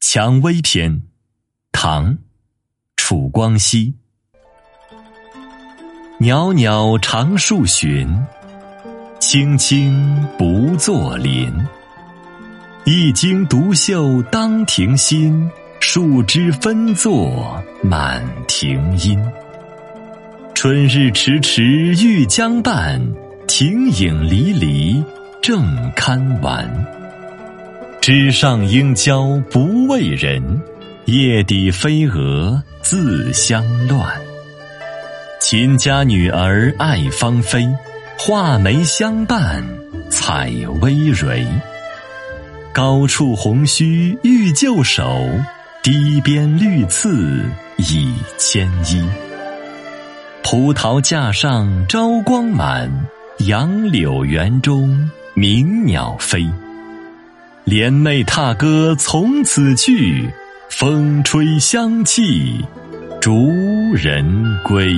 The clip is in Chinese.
蔷薇篇，唐·楚光熙。袅袅长树寻，青青不作林。一茎独秀当庭新，树枝分作满庭阴。春日迟迟欲将半，庭影离离正堪玩。枝上应交不为人，叶底飞蛾自相乱。秦家女儿爱芳菲，画眉相伴采葳蕤。高处红须欲就手，低边绿刺已牵衣。葡萄架上朝光满，杨柳园中鸣鸟飞。帘内踏歌从此去，风吹香气逐人归。